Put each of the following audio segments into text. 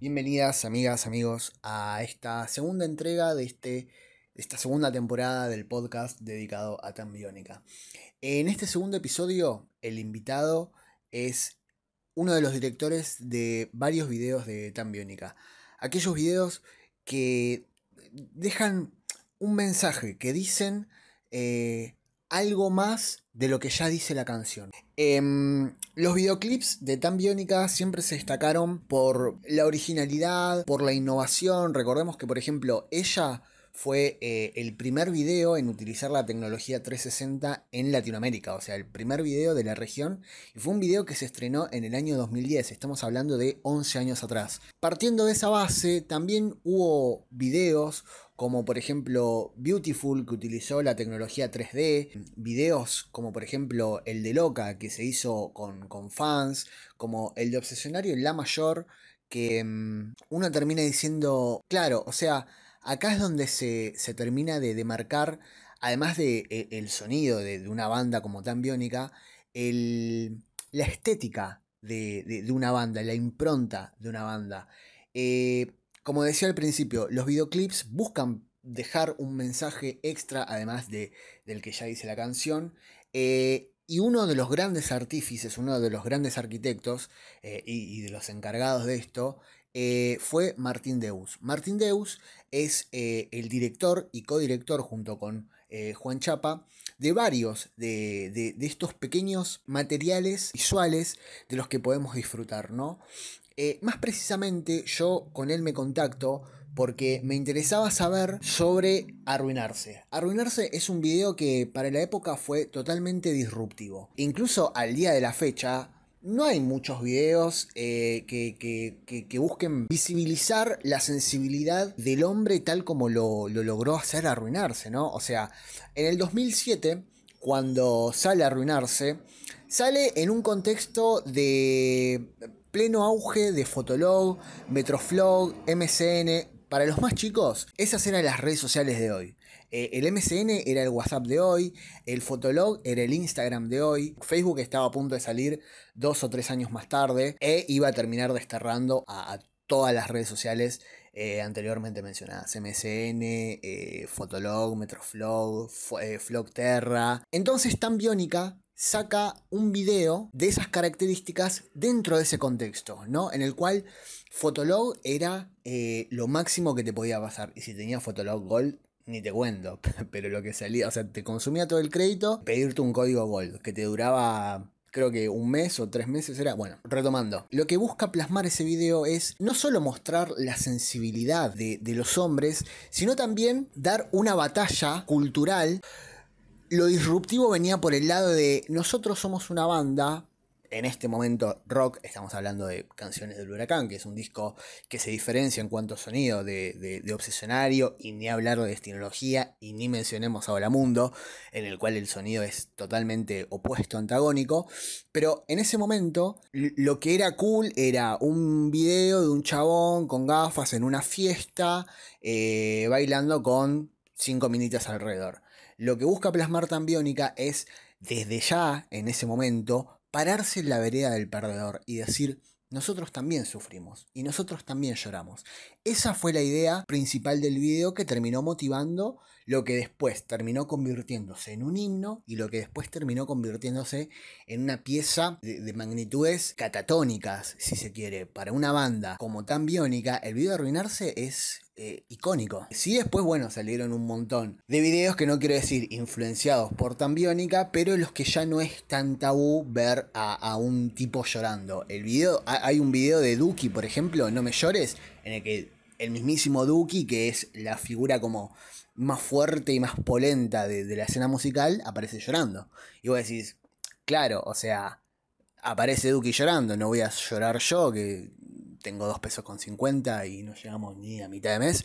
Bienvenidas amigas, amigos, a esta segunda entrega de este, esta segunda temporada del podcast dedicado a Tan Biónica. En este segundo episodio, el invitado es uno de los directores de varios videos de Tan Biónica. Aquellos videos que dejan un mensaje, que dicen eh, algo más de lo que ya dice la canción. Em, los videoclips de Tan Biónica siempre se destacaron por la originalidad, por la innovación. Recordemos que, por ejemplo, ella fue eh, el primer video en utilizar la tecnología 360 en Latinoamérica, o sea, el primer video de la región, y fue un video que se estrenó en el año 2010, estamos hablando de 11 años atrás. Partiendo de esa base, también hubo videos como por ejemplo Beautiful que utilizó la tecnología 3D, videos como por ejemplo el de Loca que se hizo con, con fans, como el de Obsesionario La Mayor, que mm, uno termina diciendo, claro, o sea, acá es donde se, termina de demarcar, además de e, el sonido de, una banda como tan biónica, la estética de, una banda, la impronta de una banda. Eh, como decía al principio, los videoclips buscan dejar un mensaje extra, además de, del que ya dice la canción. Eh, y uno de los grandes artífices, uno de los grandes arquitectos eh, y, de los encargados de esto, eh, fue Martín Deus. Martín Deus es el director y codirector junto con Juan Chapa de varios de, de, estos pequeños materiales visuales de los que podemos disfrutar, ¿no? Más precisamente yo con él me contacto porque me interesaba saber sobre Arruinarse. Arruinarse es un video que para la época fue totalmente disruptivo. Incluso al día de la fecha, no hay muchos videos eh, que, busquen visibilizar la sensibilidad del hombre tal como lo, lo, logró hacer arruinarse, ¿no? O sea, en el 2007, cuando sale a arruinarse, sale en un contexto de pleno auge de Fotolog, Metroflog, MCN, para los más chicos, esas eran las redes sociales de hoy. Eh, el MCN era el WhatsApp de hoy, el Fotolog era el Instagram de hoy, Facebook estaba a punto de salir dos o tres años más tarde e iba a terminar desterrando a, todas las redes sociales eh, anteriormente mencionadas. MCN, eh, Fotolog, Metroflog, Flogterra. Entonces Tan Biónica saca un video de esas características dentro de ese contexto, ¿no? En el cual Fotolog era eh, lo máximo que te podía pasar. Y si tenías Fotolog Gold, ni te cuento. Pero lo que salía, o sea, te consumía todo el crédito, pedirte un código Gold que te duraba creo que un mes o tres meses era. Bueno, retomando. Lo que busca plasmar ese video es no solo mostrar la sensibilidad de, de los hombres, sino también dar una batalla cultural lo disruptivo venía por el lado de nosotros somos una banda, en este momento rock, estamos hablando de Canciones del Huracán, que es un disco que se diferencia en cuanto a sonido de, Obsesionario, y ni hablar de Destinología, y ni mencionemos Ahora Mundo, en el cual el sonido es totalmente opuesto, antagónico, pero en ese momento lo que era cool era un video de un chabón con gafas en una fiesta, eh, bailando con cinco minitas alrededor. Lo que busca plasmar tan biónica es, desde ya, en ese momento, pararse en la vereda del perdedor y decir, nosotros también sufrimos y nosotros también lloramos. Esa fue la idea principal del video que terminó motivando lo que después terminó convirtiéndose en un himno y lo que después terminó convirtiéndose en una pieza de, magnitudes catatónicas, si se quiere. Para una banda como tan el video de arruinarse es eh, icónico. Sí, después, bueno, salieron un montón de videos que no quiero decir influenciados por tan biónica, pero los que ya no es tan tabú ver a, un tipo llorando. El video, hay un video de Duki, por ejemplo, No me llores, en el que el mismísimo Duki, que es la figura como más fuerte y más polenta de, la escena musical, aparece llorando. Y vos decís, claro, o sea, aparece Duki llorando, no voy a llorar yo, que tengo dos pesos con 50 y no llegamos ni a mitad de mes.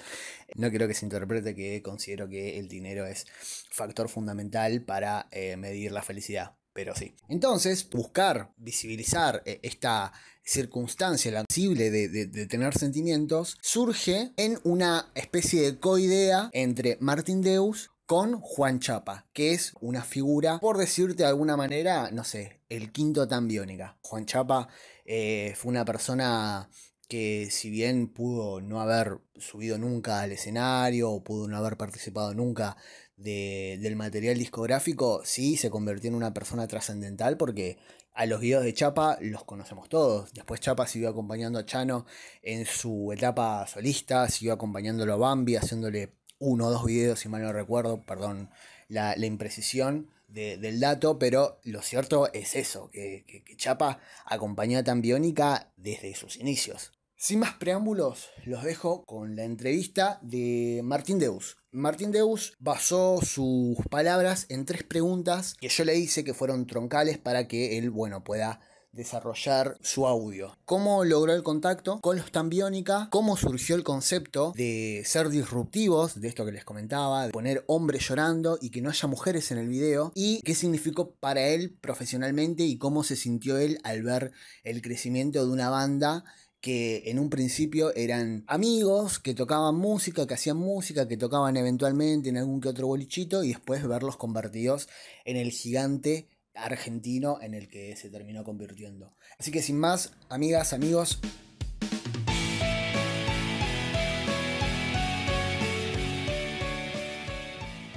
No quiero que se interprete que considero que el dinero es factor fundamental para eh, medir la felicidad. Pero sí. Entonces, buscar, visibilizar eh, esta circunstancia, la sensible de, de, tener sentimientos, surge en una especie de coidea entre Martin Deus con Juan Chapa, que es una figura, por decirte de alguna manera, no sé, el quinto tan biónica. Juan Chapa eh, fue una persona que si bien pudo no haber subido nunca al escenario o pudo no haber participado nunca del material discográfico, sí se convirtió en una persona trascendental porque a los videos de Chapa los conocemos todos. Después Chapa siguió acompañando a Chano en su etapa solista, siguió acompañándolo a Bambi, haciéndole uno o dos videos, si mal no recuerdo, perdón la, imprecisión del dato, pero lo cierto es eso, que, que Chapa acompañó a Tambiónica desde sus inicios. Sin más preámbulos, los dejo con la entrevista de Martín Deus. Martín Deus basó sus palabras en tres preguntas que yo le hice que fueron troncales para que él, bueno, pueda desarrollar su audio. ¿Cómo logró el contacto con los Tambiónica? ¿Cómo surgió el concepto de ser disruptivos, de esto que les comentaba, de poner hombres llorando y que no haya mujeres en el video? ¿Y qué significó para él profesionalmente y cómo se sintió él al ver el crecimiento de una banda que en un principio eran amigos que tocaban música, que hacían música, que tocaban eventualmente en algún que otro bolichito y después verlos convertidos en el gigante argentino en el que se terminó convirtiendo. Así que sin más, amigas, amigos,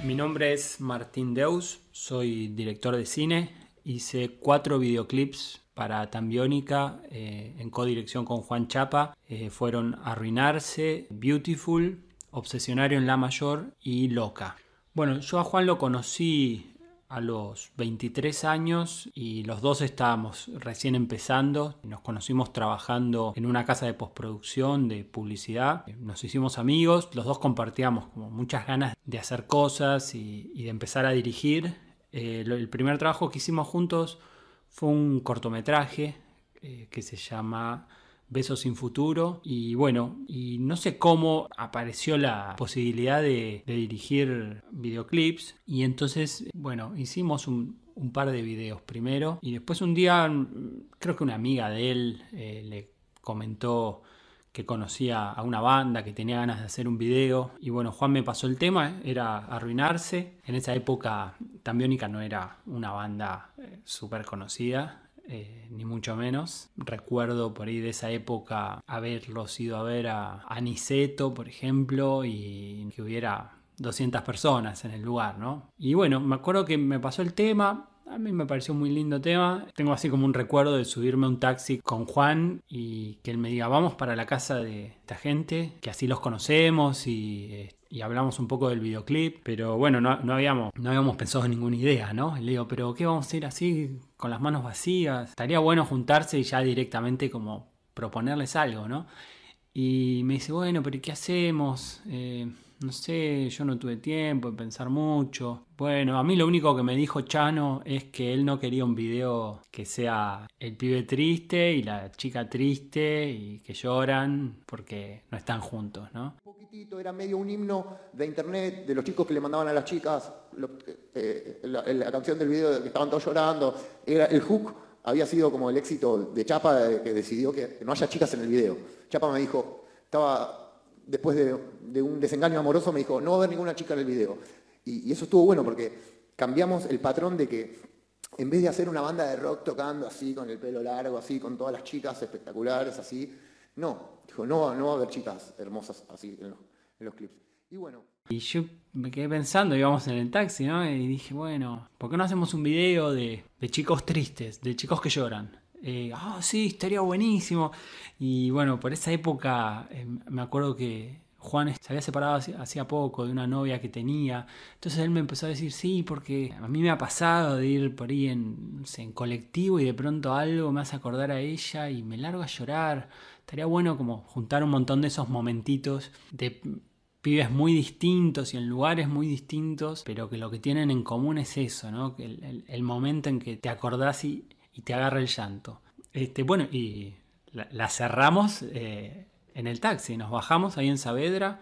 Mi nombre es Martín Deus, soy director de cine, hice cuatro videoclips para Tambiónica eh, en codirección con Juan Chapa eh, fueron Arruinarse, Beautiful, Obsesionario en La Mayor y Loca. Bueno, yo a Juan lo conocí a los 23 años y los dos estábamos recién empezando. Nos conocimos trabajando en una casa de postproducción de publicidad. Nos hicimos amigos, los dos compartíamos como muchas ganas de hacer cosas y, de empezar a dirigir. Eh, el primer trabajo que hicimos juntos fue un cortometraje eh, que se llama Besos sin futuro. Y bueno, y no sé cómo apareció la posibilidad de, dirigir videoclips. Y entonces, bueno, hicimos un, par de videos primero. Y después un día creo que una amiga de él eh, le comentó que conocía a una banda, que tenía ganas de hacer un video. Y bueno, Juan me pasó el tema, era Arruinarse. En esa época Tambiónica no era una banda eh, súper conocida, eh, ni mucho menos. Recuerdo por ahí de esa época haberlos ido a ver a Aniceto, por ejemplo, y que hubiera 200 personas en el lugar, ¿no? Y bueno, me acuerdo que me pasó el tema, a mí me pareció un muy lindo tema. Tengo así como un recuerdo de subirme a un taxi con Juan y que él me diga, vamos para la casa de esta gente, que así los conocemos y, eh, hablamos un poco del videoclip. Pero bueno, no, habíamos, no habíamos pensado en ninguna idea, ¿no? le digo, pero ¿qué vamos a ir así con las manos vacías? Estaría bueno juntarse y ya directamente como proponerles algo, ¿no? Y me dice, bueno, pero ¿qué hacemos? Eh, no sé, yo no tuve tiempo de pensar mucho. Bueno, a mí lo único que me dijo Chano es que él no quería un video que sea el pibe triste y la chica triste y que lloran porque no están juntos, ¿no? Un poquitito, era medio un himno de internet de los chicos que le mandaban a las chicas eh, la, canción del video de que estaban todos llorando. Era el hook había sido como el éxito de Chapa que decidió que no haya chicas en el video. Chapa me dijo, estaba después de, un desengaño amoroso, me dijo, no va a haber ninguna chica en el video. Y, eso estuvo bueno porque cambiamos el patrón de que en vez de hacer una banda de rock tocando así, con el pelo largo, así, con todas las chicas espectaculares, así, no, dijo, no, no va a haber chicas hermosas así en los, clips. Y bueno. Y yo me quedé pensando, íbamos en el taxi, ¿no? Y dije, bueno, ¿por qué no hacemos un video de chicos tristes, de chicos que lloran? Eh, ah, sí, estaría buenísimo. Y bueno, por esa época eh, me acuerdo que Juan se había separado hacía poco de una novia que tenía. Entonces él me empezó a decir, sí, porque a mí me ha pasado de ir por ahí en, en colectivo y de pronto algo me hace acordar a ella y me largo a llorar. Estaría bueno como juntar un montón de esos momentitos de pibes muy distintos y en lugares muy distintos, pero que lo que tienen en común es eso, ¿no? Que el, el momento en que te acordás y y te agarra el llanto. Este, bueno, y la, cerramos eh, en el taxi, nos bajamos ahí en Saavedra,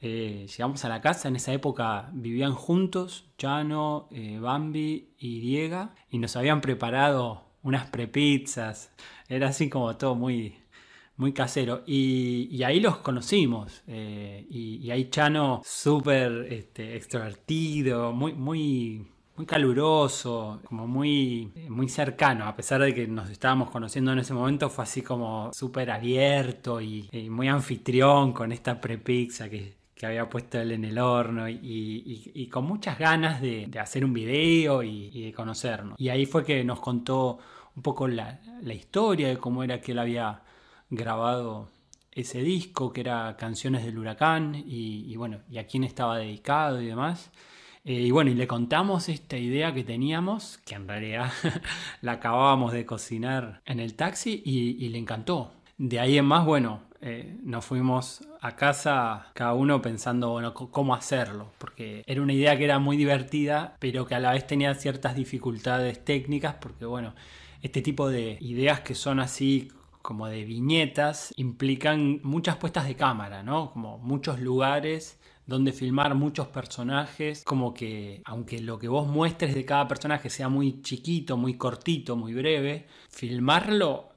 eh, llegamos a la casa, en esa época vivían juntos, Chano, eh, Bambi y Diega, y nos habían preparado unas prepizzas, era así como todo muy, muy casero. Y, ahí los conocimos. y, ahí Chano súper este, extrovertido, muy, muy muy caluroso, como muy, muy cercano, a pesar de que nos estábamos conociendo en ese momento, fue así como súper abierto y, muy anfitrión con esta prepizza que, que había puesto él en el horno y, con muchas ganas de, hacer un video y, de conocernos. Y ahí fue que nos contó un poco la, la historia de cómo era que él había grabado ese disco, que era Canciones del Huracán, y, bueno, y a quién estaba dedicado y demás. Eh, y bueno, y le contamos esta idea que teníamos, que en realidad la acabábamos de cocinar en el taxi y, le encantó. De ahí en más, bueno, eh, nos fuimos a casa cada uno pensando, bueno, cómo hacerlo, porque era una idea que era muy divertida, pero que a la vez tenía ciertas dificultades técnicas, porque bueno, este tipo de ideas que son así como de viñetas implican muchas puestas de cámara, ¿no? Como muchos lugares donde filmar muchos personajes, como que aunque lo que vos muestres de cada personaje sea muy chiquito, muy cortito, muy breve, filmarlo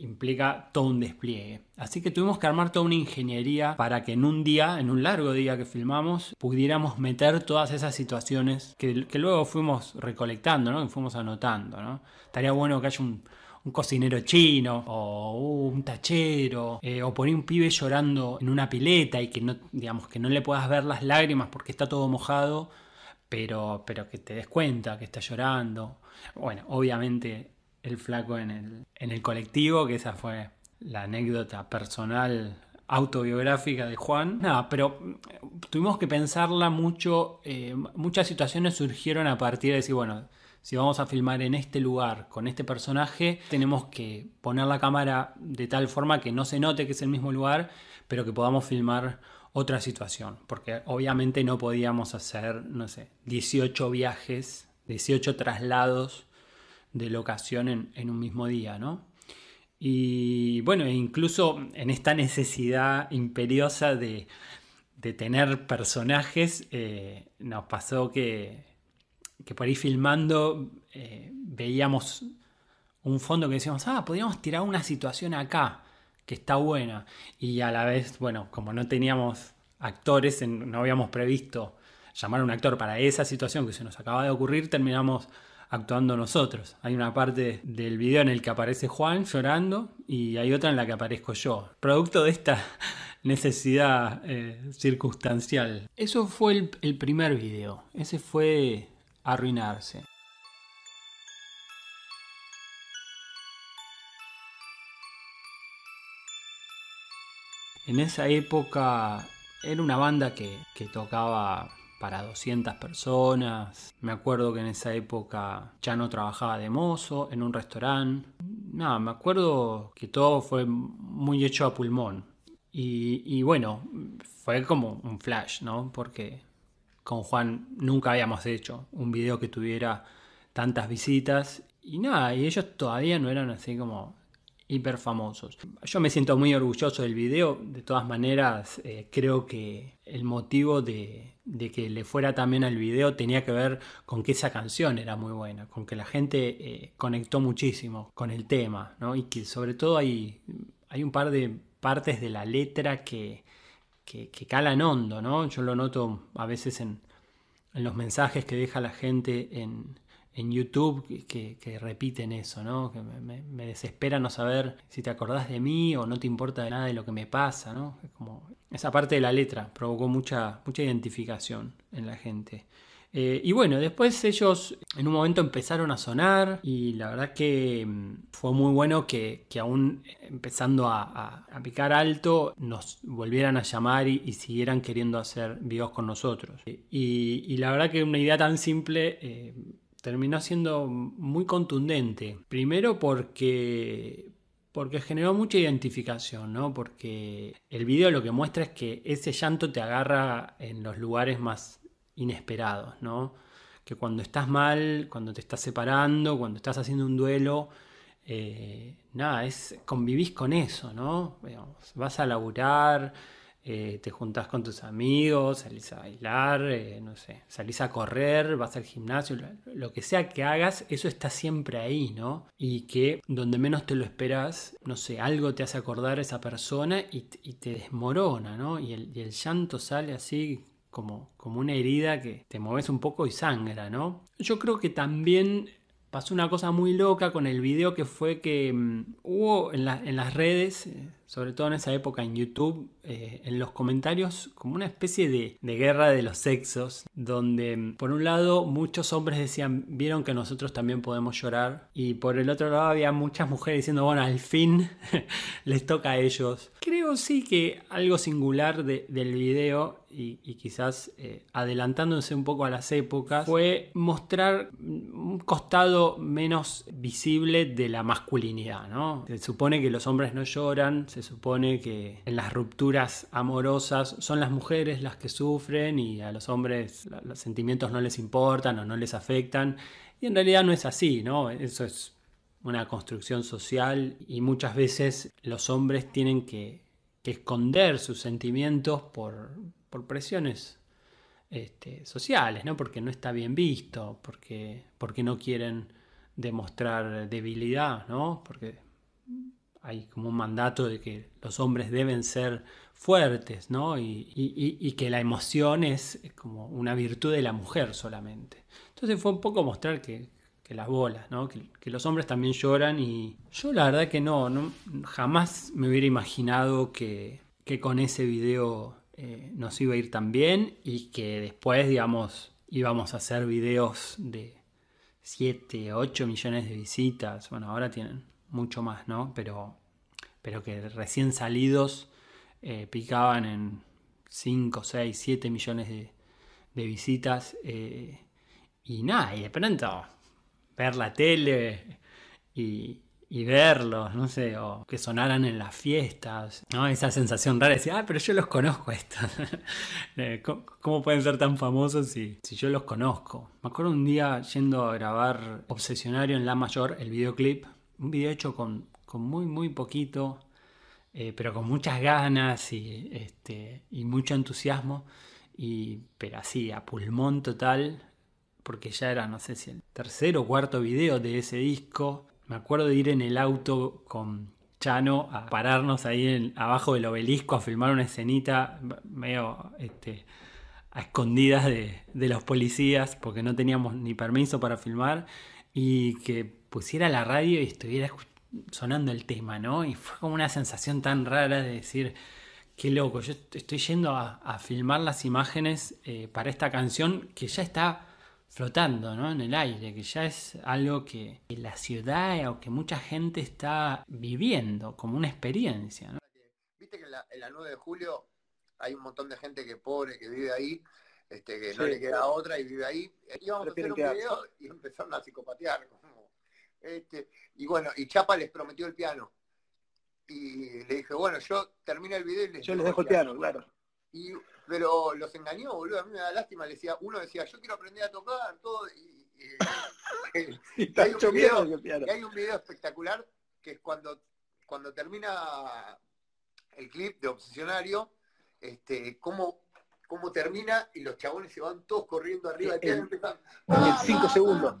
implica todo un despliegue. Así que tuvimos que armar toda una ingeniería para que en un día, en un largo día que filmamos, pudiéramos meter todas esas situaciones que, luego fuimos recolectando, ¿no? que fuimos anotando. ¿no? Estaría bueno que haya un, un cocinero chino o un tachero eh, o poner un pibe llorando en una pileta y que no digamos que no le puedas ver las lágrimas porque está todo mojado pero pero que te des cuenta que está llorando bueno obviamente el flaco en el, en el colectivo que esa fue la anécdota personal autobiográfica de Juan. Nada, pero tuvimos que pensarla mucho. Eh, muchas situaciones surgieron a partir de decir, bueno, si vamos a filmar en este lugar con este personaje, tenemos que poner la cámara de tal forma que no se note que es el mismo lugar, pero que podamos filmar otra situación. Porque obviamente no podíamos hacer, no sé, 18 viajes, 18 traslados de locación en, un mismo día, ¿no? Y bueno, e incluso en esta necesidad imperiosa de, tener personajes, eh, nos pasó que que por ahí filmando eh, veíamos un fondo que decíamos, ah, podríamos tirar una situación acá, que está buena. Y a la vez, bueno, como no teníamos actores, no habíamos previsto llamar a un actor para esa situación que se nos acaba de ocurrir, terminamos actuando nosotros. Hay una parte del video en el que aparece Juan llorando y hay otra en la que aparezco yo. Producto de esta necesidad eh, circunstancial. Eso fue el, el primer video. Ese fue arruinarse. En esa época era una banda que, tocaba para 200 personas. Me acuerdo que en esa época ya no trabajaba de mozo en un restaurante. Nada, me acuerdo que todo fue muy hecho a pulmón. Y, y bueno, fue como un flash, ¿no? Porque con Juan nunca habíamos hecho un video que tuviera tantas visitas y nada, y ellos todavía no eran así como hiper famosos. Yo me siento muy orgulloso del video, de todas maneras eh, creo que el motivo de, que le fuera también al video tenía que ver con que esa canción era muy buena, con que la gente eh, conectó muchísimo con el tema, ¿no? y que sobre todo hay, hay un par de partes de la letra que, que, calan hondo, ¿no? Yo lo noto a veces en, los mensajes que deja la gente en, YouTube que, repiten eso, ¿no? Que me, desespera no saber si te acordás de mí o no te importa de nada de lo que me pasa, ¿no? Como esa parte de la letra provocó mucha, mucha identificación en la gente. Eh, y bueno, después ellos en un momento empezaron a sonar y la verdad que mm, fue muy bueno que, aún empezando a, picar alto nos volvieran a llamar y, siguieran queriendo hacer videos con nosotros. Y, la verdad que una idea tan simple eh, terminó siendo muy contundente. Primero porque porque generó mucha identificación, ¿no? Porque el video lo que muestra es que ese llanto te agarra en los lugares más inesperados, ¿no? Que cuando estás mal, cuando te estás separando, cuando estás haciendo un duelo, eh, nada, es convivís con eso, ¿no? vas a laburar, eh, te juntás con tus amigos, salís a bailar, eh, no sé, salís a correr, vas al gimnasio, lo, que sea que hagas, eso está siempre ahí, ¿no? Y que donde menos te lo esperas, no sé, algo te hace acordar a esa persona y, te desmorona, ¿no? Y el, y el llanto sale así como, como una herida que te mueves un poco y sangra, ¿no? Yo creo que también pasó una cosa muy loca con el video que fue que mm, hubo en, en, las redes, eh, sobre todo en esa época en YouTube, eh, en los comentarios como una especie de, de, guerra de los sexos, donde mm, por un lado muchos hombres decían, vieron que nosotros también podemos llorar, y por el otro lado había muchas mujeres diciendo, bueno, al fin les toca a ellos. Creo sí que algo singular de, del video y, quizás eh, adelantándose un poco a las épocas, fue mostrar un costado menos visible de la masculinidad, ¿no? Se supone que los hombres no lloran, se supone que en las rupturas amorosas son las mujeres las que sufren y a los hombres los sentimientos no les importan o no les afectan, y en realidad no es así, ¿no? Eso es una construcción social y muchas veces los hombres tienen que, esconder sus sentimientos por, por presiones este, sociales, ¿no? Porque no está bien visto, porque, porque no quieren demostrar debilidad, ¿no? Porque hay como un mandato de que los hombres deben ser fuertes, ¿no? Y, que la emoción es como una virtud de la mujer solamente. Entonces fue un poco mostrar que, las bolas, ¿no? Que, los hombres también lloran y yo la verdad que no, no jamás me hubiera imaginado que, que con ese video eh, nos iba a ir tan bien y que después, digamos, íbamos a hacer videos de 7, 8 millones de visitas. Bueno, ahora tienen mucho más, ¿no? Pero, pero que recién salidos eh, picaban en 5, 6, 7 millones de, visitas. Eh, y nada, y de pronto ver la tele y, y verlos, no sé, o que sonaran en las fiestas, ¿no? Esa sensación rara de decir, ah, pero yo los conozco estos. Eh, ¿Cómo, pueden ser tan famosos si, si yo los conozco? Me acuerdo un día yendo a grabar Obsesionario en La Mayor, el videoclip, un video hecho con, con muy, muy poquito, eh, pero con muchas ganas y, este, y mucho entusiasmo, y, pero así, a pulmón total, porque ya era, no sé si el tercer o cuarto video de ese disco me acuerdo de ir en el auto con Chano a pararnos ahí abajo del obelisco a filmar una escenita medio este, a escondidas de, los policías porque no teníamos ni permiso para filmar y que pusiera la radio y estuviera sonando el tema, ¿no? Y fue como una sensación tan rara de decir, qué loco, yo estoy yendo a, filmar las imágenes eh, para esta canción que ya está flotando ¿no? en el aire, que ya es algo que la ciudad o que mucha gente está viviendo como una experiencia. ¿no? Viste que en la, 9 de julio hay un montón de gente que pobre, que vive ahí, este, que no le queda otra y vive ahí. Íbamos a hacer un video y empezaron a psicopatear. este, y bueno, y Chapa les prometió el piano. Y le dije, bueno, yo termino el video y les Yo les dejo el piano, claro. Y pero los engañó, boludo, a mí me da lástima, le decía, uno decía, yo quiero aprender a tocar, todo, y, hay, un video, espectacular que es cuando, cuando termina el clip de Obsesionario, este, cómo, cómo termina y los chabones se van todos corriendo arriba del piano en 5 segundos.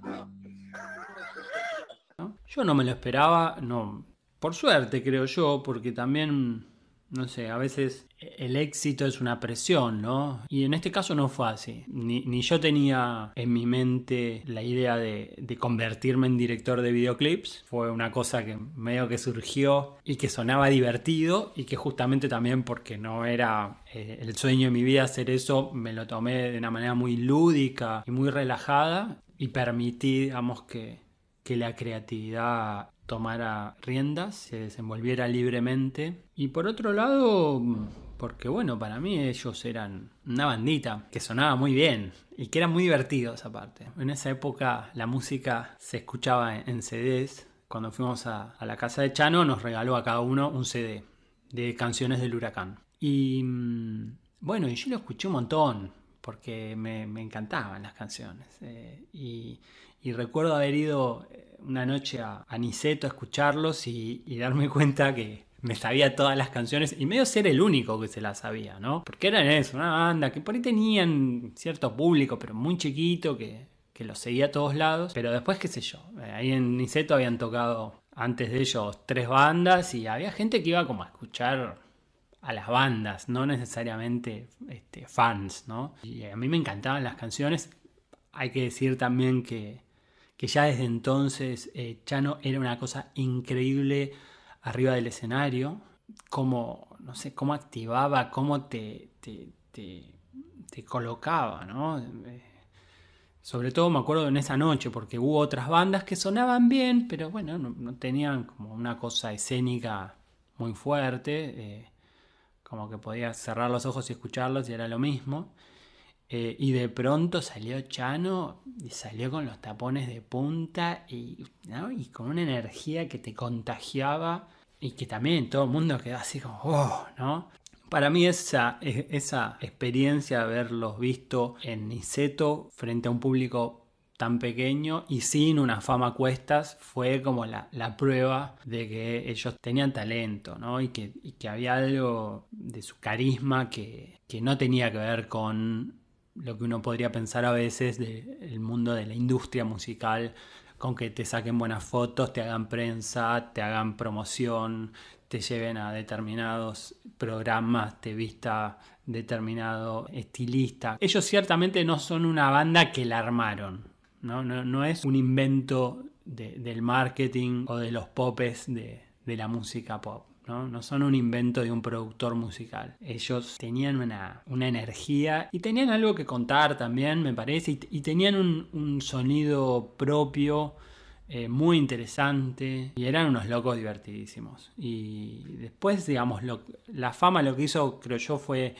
Yo no me lo esperaba, no, por suerte creo yo, porque también no sé, a veces el éxito es una presión, ¿no? Y en este caso no fue así. Ni, yo tenía en mi mente la idea de, convertirme en director de videoclips. Fue una cosa que medio que surgió y que sonaba divertido y que justamente también porque no era eh, el sueño de mi vida hacer eso, me lo tomé de una manera muy lúdica y muy relajada y permití, digamos, que, que la creatividad tomara riendas, se desenvolviera libremente. Y por otro lado, porque bueno, para mí ellos eran una bandita que sonaba muy bien y que eran muy divertidos aparte. En esa época la música se escuchaba en CDs. Cuando fuimos a, la casa de Chano nos regaló a cada uno un CD de canciones del huracán. Y mm, bueno, yo lo escuché un montón porque me, encantaban las canciones. Eh, y, y recuerdo haber ido eh, una noche a, Niceto a escucharlos y, darme cuenta que me sabía todas las canciones y medio ser el único que se las sabía, ¿no? Porque eran eso, una banda que por ahí tenían cierto público, pero muy chiquito, que, que los seguía a todos lados. Pero después, qué sé yo, eh, ahí en Niceto habían tocado antes de ellos tres bandas y había gente que iba como a escuchar a las bandas, no necesariamente este, fans, ¿no? Y a mí me encantaban las canciones. Hay que decir también que, ya desde entonces eh, Chano era una cosa increíble arriba del escenario, cómo, no sé, cómo activaba, cómo te, te, te, colocaba, ¿no? Eh, sobre todo me acuerdo en esa noche, porque hubo otras bandas que sonaban bien, pero bueno, no, tenían como una cosa escénica muy fuerte, eh, como que podías cerrar los ojos y escucharlos y era lo mismo. Eh, y de pronto salió Chano y salió con los tapones de punta y, y con una energía que te contagiaba y que también todo el mundo quedó así como, oh, ¿no? Para mí esa, esa experiencia de haberlos visto en Niceto frente a un público tan pequeño y sin una fama cuestas fue como la, prueba de que ellos tenían talento ¿no? y, que, que había algo de su carisma que, que, no tenía que ver con lo que uno podría pensar a veces del mundo de la industria musical con que te saquen buenas fotos, te hagan prensa, te hagan promoción, te lleven a determinados programas, te vista determinado estilista. Ellos ciertamente no son una banda que la armaron, no, no, es un invento del marketing o de los popes de, la música pop. ¿No? son un invento de un productor musical. Ellos tenían una, energía y tenían algo que contar también, me parece, y, tenían un, un, sonido propio eh, muy interesante y eran unos locos divertidísimos. Y después, digamos, la fama lo que hizo, creo yo, fue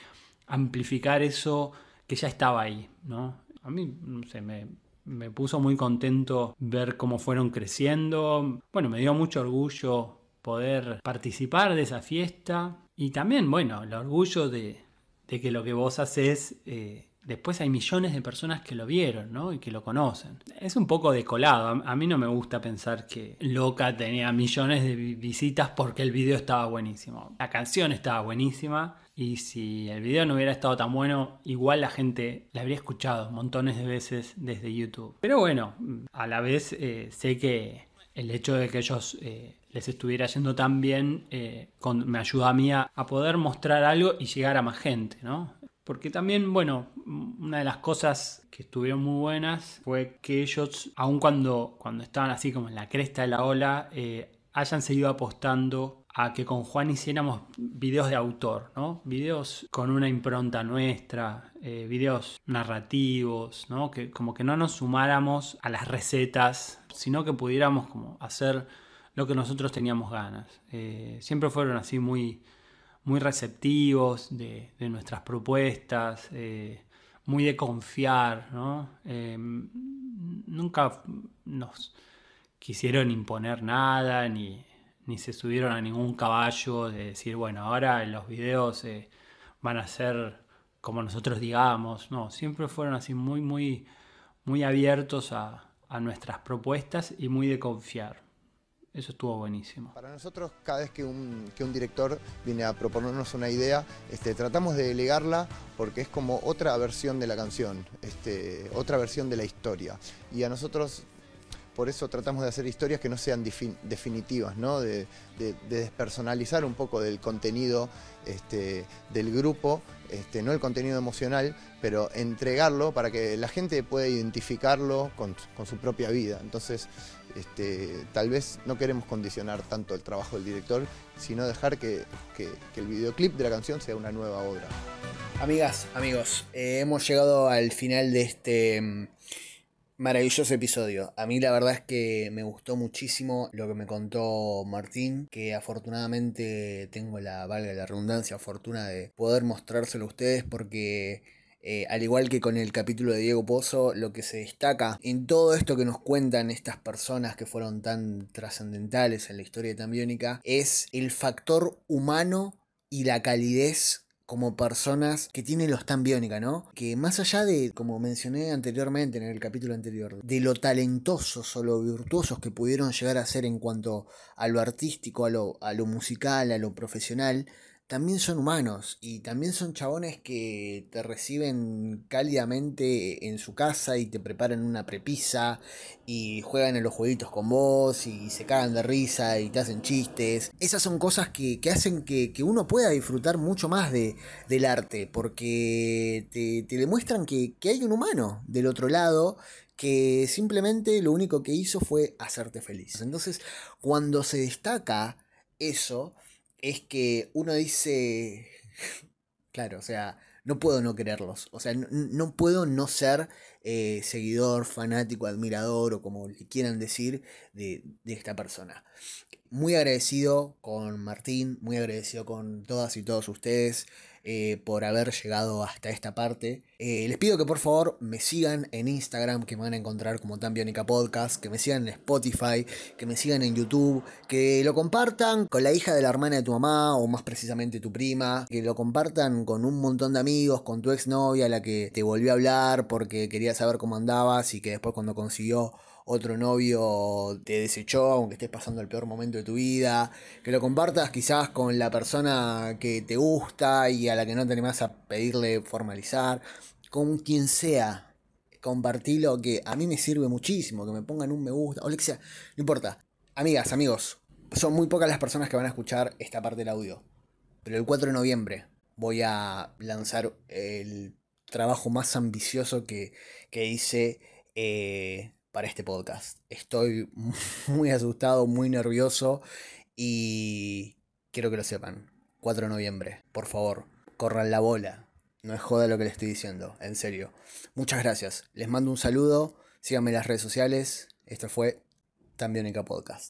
amplificar eso que ya estaba ahí, ¿no? A mí, no sé, me, me puso muy contento ver cómo fueron creciendo. Bueno, me dio mucho orgullo poder participar de esa fiesta y también, bueno, el orgullo de, de que lo que vos haces eh, después hay millones de personas que lo vieron ¿no? y que lo conocen. Es un poco decolado. A mí no me gusta pensar que Loca tenía millones de visitas porque el video estaba buenísimo. La canción estaba buenísima y si el video no hubiera estado tan bueno, igual la gente la habría escuchado montones de veces desde YouTube. Pero bueno, a la vez eh, sé que el hecho de que ellos... Eh, les estuviera yendo tan bien, eh, me ayuda a mí a, a, poder mostrar algo y llegar a más gente, ¿no? Porque también, bueno, una de las cosas que estuvieron muy buenas fue que ellos, aun cuando, cuando estaban así como en la cresta de la ola, eh, hayan seguido apostando a que con Juan hiciéramos videos de autor, ¿no? Videos con una impronta nuestra, eh, videos narrativos, ¿no? Que como que no nos sumáramos a las recetas, sino que pudiéramos como hacer lo que nosotros teníamos ganas. Eh, siempre fueron así muy muy receptivos de, nuestras propuestas, eh, muy de confiar, ¿no? Eh, nunca nos quisieron imponer nada, ni, se subieron a ningún caballo de decir, bueno, ahora los videos van a ser como nosotros digamos, no, siempre fueron así muy, muy, muy abiertos a nuestras propuestas y muy de confiar. Eso estuvo buenísimo. Para nosotros, cada vez que un, director viene a proponernos una idea, este, tratamos de delegarla porque es como otra versión de la canción, este, otra versión de la historia. Y a nosotros por eso tratamos de hacer historias que no sean definitivas, ¿no? De, despersonalizar un poco del contenido este, del grupo, este, no el contenido emocional, pero entregarlo para que la gente pueda identificarlo con, su propia vida. Entonces, este, tal vez no queremos condicionar tanto el trabajo del director, sino dejar que, el videoclip de la canción sea una nueva obra. Amigas, amigos, eh, hemos llegado al final de este mm, maravilloso episodio. A mí la verdad es que me gustó muchísimo lo que me contó Martín, que afortunadamente tengo la, valga la redundancia, fortuna de poder mostrárselo a ustedes porque eh, al igual que con el capítulo de Diego Pozo, lo que se destaca en todo esto que nos cuentan estas personas que fueron tan trascendentales en la historia de Tambiónica es el factor humano y la calidez como personas que tienen los tan ¿no? Que más allá de, como mencioné anteriormente en el capítulo anterior, de lo talentosos o lo virtuosos que pudieron llegar a ser en cuanto a lo artístico, a lo, a lo musical, a lo profesional, también son humanos y también son chabones que te reciben cálidamente en su casa y te preparan una prepisa y juegan en los jueguitos con vos y se cagan de risa y te hacen chistes. Esas son cosas que, hacen que, uno pueda disfrutar mucho más de, del arte porque te, te demuestran que, que hay un humano del otro lado que simplemente lo único que hizo fue hacerte feliz. Entonces, cuando se destaca eso, es que uno dice, claro, o sea, no puedo no quererlos, o sea, no, puedo no ser eh, seguidor, fanático, admirador o como le quieran decir de, de esta persona. Muy agradecido con Martín, muy agradecido con todas y todos ustedes. Eh, por haber llegado hasta esta parte. Eh, les pido que por favor me sigan en Instagram, que me van a encontrar como Tan Podcast, que me sigan en Spotify, que me sigan en YouTube, que lo compartan con la hija de la hermana de tu mamá, o más precisamente tu prima, que lo compartan con un montón de amigos, con tu exnovia, la que te volvió a hablar porque quería saber cómo andabas y que después cuando consiguió otro novio te desechó, aunque estés pasando el peor momento de tu vida, que lo compartas quizás con la persona que te gusta y a la que no te animás a pedirle formalizar, con quien sea, compartilo que a mí me sirve muchísimo, que me pongan un me gusta, o lo no importa. Amigas, amigos, son muy pocas las personas que van a escuchar esta parte del audio, pero el 4 de noviembre voy a lanzar el trabajo más ambicioso que, que hice. Eh, para este podcast. Estoy muy asustado, muy nervioso y quiero que lo sepan. 4 de noviembre, por favor, corran la bola. No es joda lo que les estoy diciendo, en serio. Muchas gracias. Les mando un saludo. Síganme en las redes sociales. Esto fue Tambiónica Podcast.